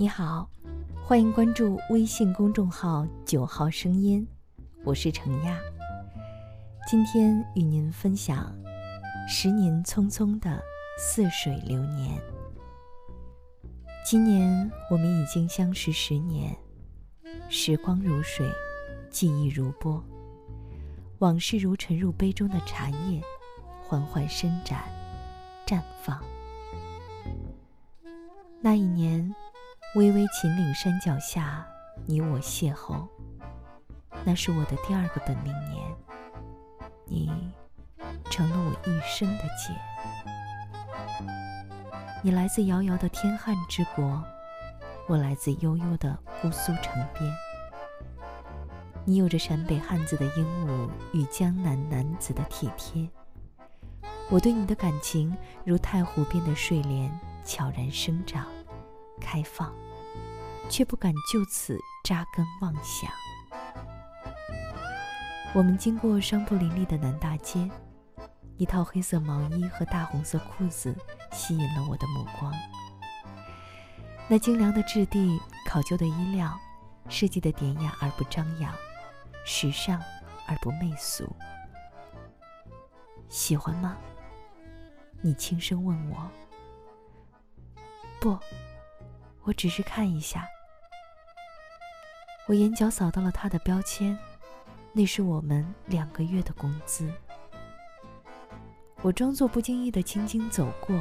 你好，欢迎关注微信公众号“九号声音”，我是程亚。今天与您分享《十年匆匆的似水流年》。今年我们已经相识十年，时光如水，记忆如波，往事如沉入杯中的茶叶，缓缓伸展、绽放。那一年，巍巍秦岭山脚下，你我邂逅。那是我的第二个本命年，你成了我一生的劫。你来自遥遥的天汉之国，我来自悠悠的姑苏城边。你有着陕北汉子的英武与江南男子的体贴，我对你的感情如太湖边的睡莲，悄然生长、开放，却不敢就此扎根妄想。我们经过商铺林立的南大街。一套黑色毛衣和大红色裤子吸引了我的目光。那精良的质地、考究的衣料，设计的典雅而不张扬，时尚而不媚俗。喜欢吗？你轻声问我。不，我只是看一下。我眼角扫到了他的标签，那是我们两个月的工资。我装作不经意的轻轻走过，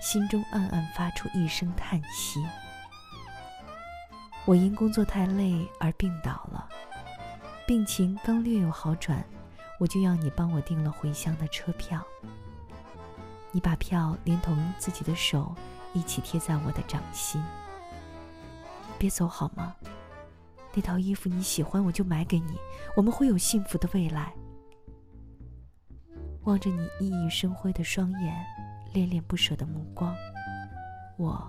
心中暗暗发出一声叹息。我因工作太累而病倒了，病情刚略有好转，我就要你帮我订了回乡的车票。你把票连同自己的手一起贴在我的掌心。别走好吗？那套衣服你喜欢，我就买给你，我们会有幸福的未来。望着你熠熠生辉的双眼，恋恋不舍的目光，我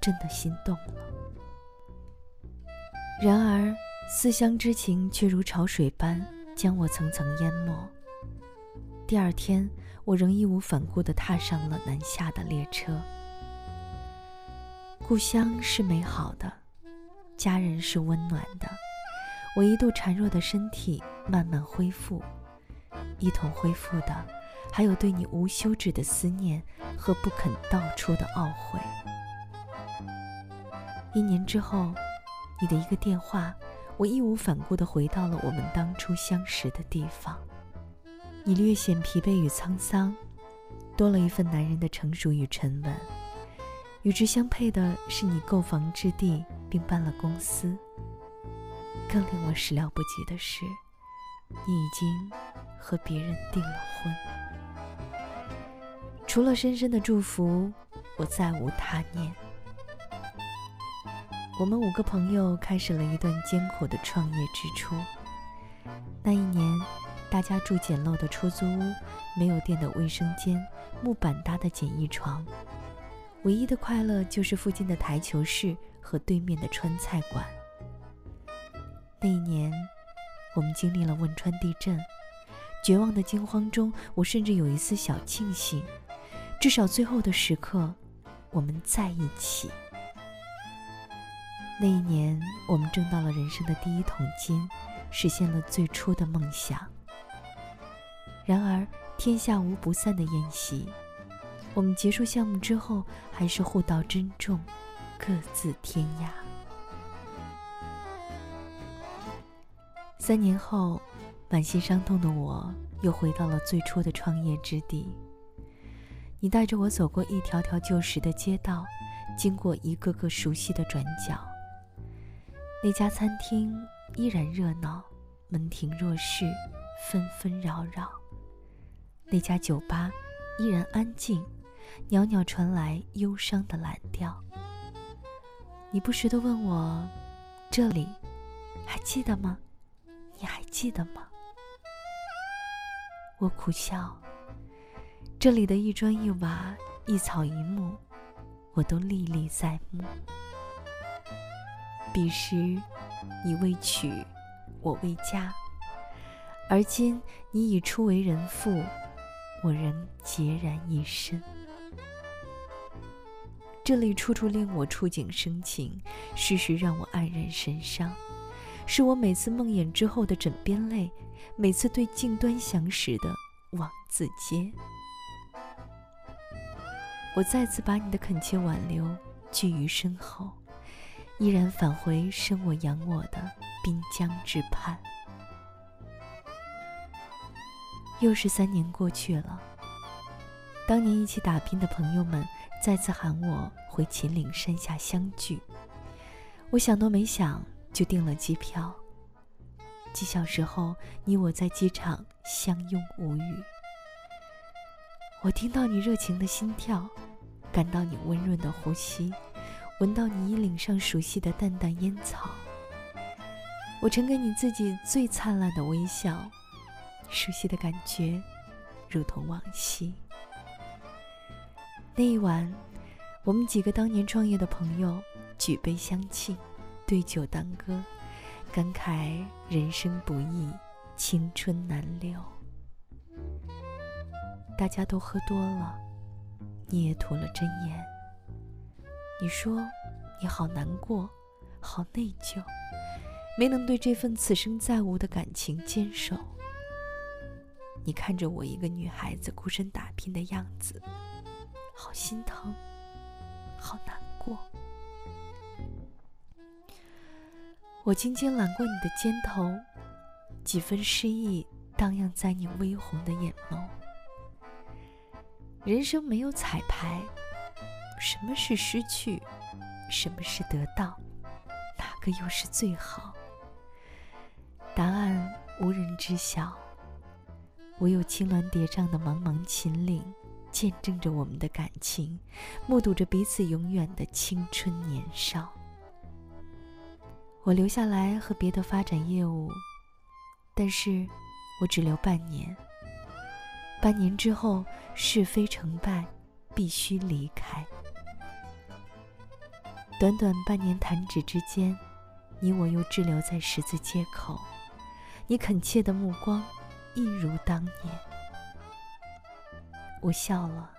真的心动了。然而，思乡之情却如潮水般将我层层淹没。第二天，我仍义无反顾地踏上了南下的列车。故乡是美好的，家人是温暖的，我一度孱弱的身体慢慢恢复。一同恢复的，还有对你无休止的思念和不肯道出的懊悔。一年之后，你的一个电话，我义无反顾地回到了我们当初相识的地方。你略显疲惫与沧桑，多了一份男人的成熟与沉稳。与之相配的是，你购房置地并办了公司。更令我始料不及的是。你已经和别人订了婚，除了深深的祝福，我再无他念。我们五个朋友开始了一段艰苦的创业之初。那一年，大家住简陋的出租屋，没有电的卫生间，木板搭的简易床，唯一的快乐就是附近的台球室和对面的川菜馆。那一年。我们经历了汶川地震，绝望的惊慌中，我甚至有一丝小庆幸，至少最后的时刻，我们在一起。那一年，我们挣到了人生的第一桶金，实现了最初的梦想。然而，天下无不散的宴席，我们结束项目之后，还是互道珍重，各自天涯。三年后，满心伤痛的我又回到了最初的创业之地。你带着我走过一条条旧时的街道，经过一个个熟悉的转角。那家餐厅依然热闹，门庭若市，纷纷扰扰。那家酒吧依然安静，袅袅传来忧伤的蓝调。你不时地问我：“这里还记得吗？”你还记得吗？我苦笑，这里的一砖一瓦、一草一木，我都历历在目。彼时，你未娶，我未嫁，而今你已初为人妇，我仍孑然一身。这里处处令我触景生情，时时让我黯然神伤，是我每次梦魇之后的枕边泪，每次对镜端详时的枉自嗟。我再次把你的恳切挽留拒于身后，依然返回生我养我的滨江之畔。又是三年过去了，当年一起打拼的朋友们再次喊我回秦岭山下相聚，我想都没想就订了机票。几小时后，你我在机场相拥无语。我听到你热情的心跳。感到你温润的呼吸，闻到你衣领上熟悉的淡淡烟草。我呈给你自己最灿烂的微笑，熟悉的感觉，如同往昔。那一晚，我们几个当年创业的朋友举杯相庆，对酒当歌，感慨人生不易，青春难留。大家都喝多了。你也吐了真言。你说你好难过，好内疚，没能对这份此生再无的感情坚守。你看着我一个女孩子孤身打拼的样子，好心疼，好难过。我轻轻揽过你的肩头，几分诗意荡漾在你微红的眼眸。人生没有彩排，什么是失去，什么是得到，哪个又是最好？答案无人知晓。唯有青峦叠嶂的茫茫秦岭，见证着我们的感情，目睹着彼此永远的青春年少。我留下来和别的发展业务，但是我只留半年。半年之后，是非成败，必须离开。短短半年弹指之间，你我又滞留在十字街口。你恳切的目光，一如当年。我笑了，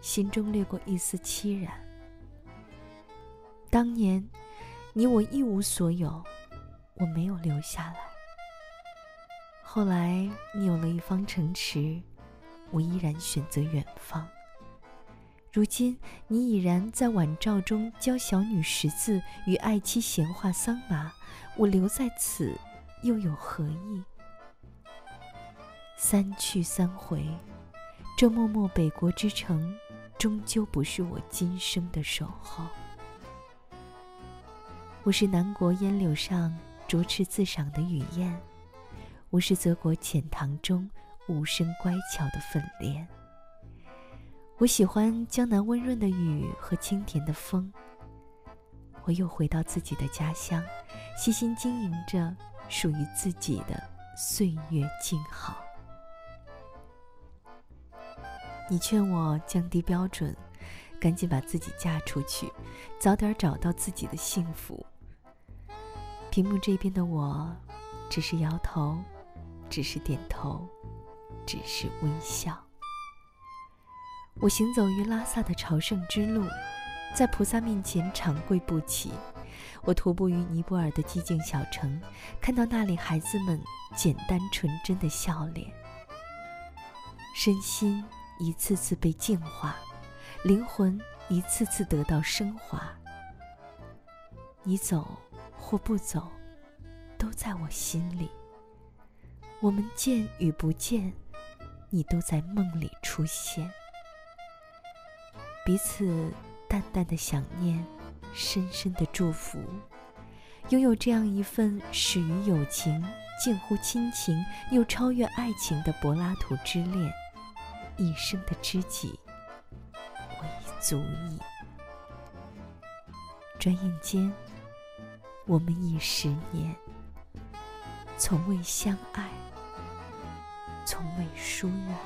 心中掠过一丝凄然。当年，你我一无所有，我没有留下来。后来你有了一方城池，我依然选择远方。如今你已然在晚照中教小女识字，与爱妻闲话桑麻，我留在此又有何意？三去三回，这默默北国之城，终究不是我今生的守候。我是南国烟柳上啄翅自赏的雨燕。我是泽国浅塘中无声乖巧的粉莲。我喜欢江南温润的雨和清甜的风。我又回到自己的家乡，悉心经营着属于自己的岁月静好。你劝我降低标准，赶紧把自己嫁出去，早点找到自己的幸福。屏幕这边的我，只是摇头。只是点头，只是微笑。我行走于拉萨的朝圣之路，在菩萨面前长跪不起。我徒步于尼泊尔的寂静小城，看到那里孩子们简单纯真的笑脸，身心一次次被净化，灵魂一次次得到升华。你走或不走，都在我心里。我们见与不见，你都在梦里出现。彼此淡淡的想念，深深的祝福，拥有这样一份始于友情、近乎亲情又超越爱情的柏拉图之恋，一生的知己，我已足矣。转眼间，我们已十年，从未相爱。从未疏远。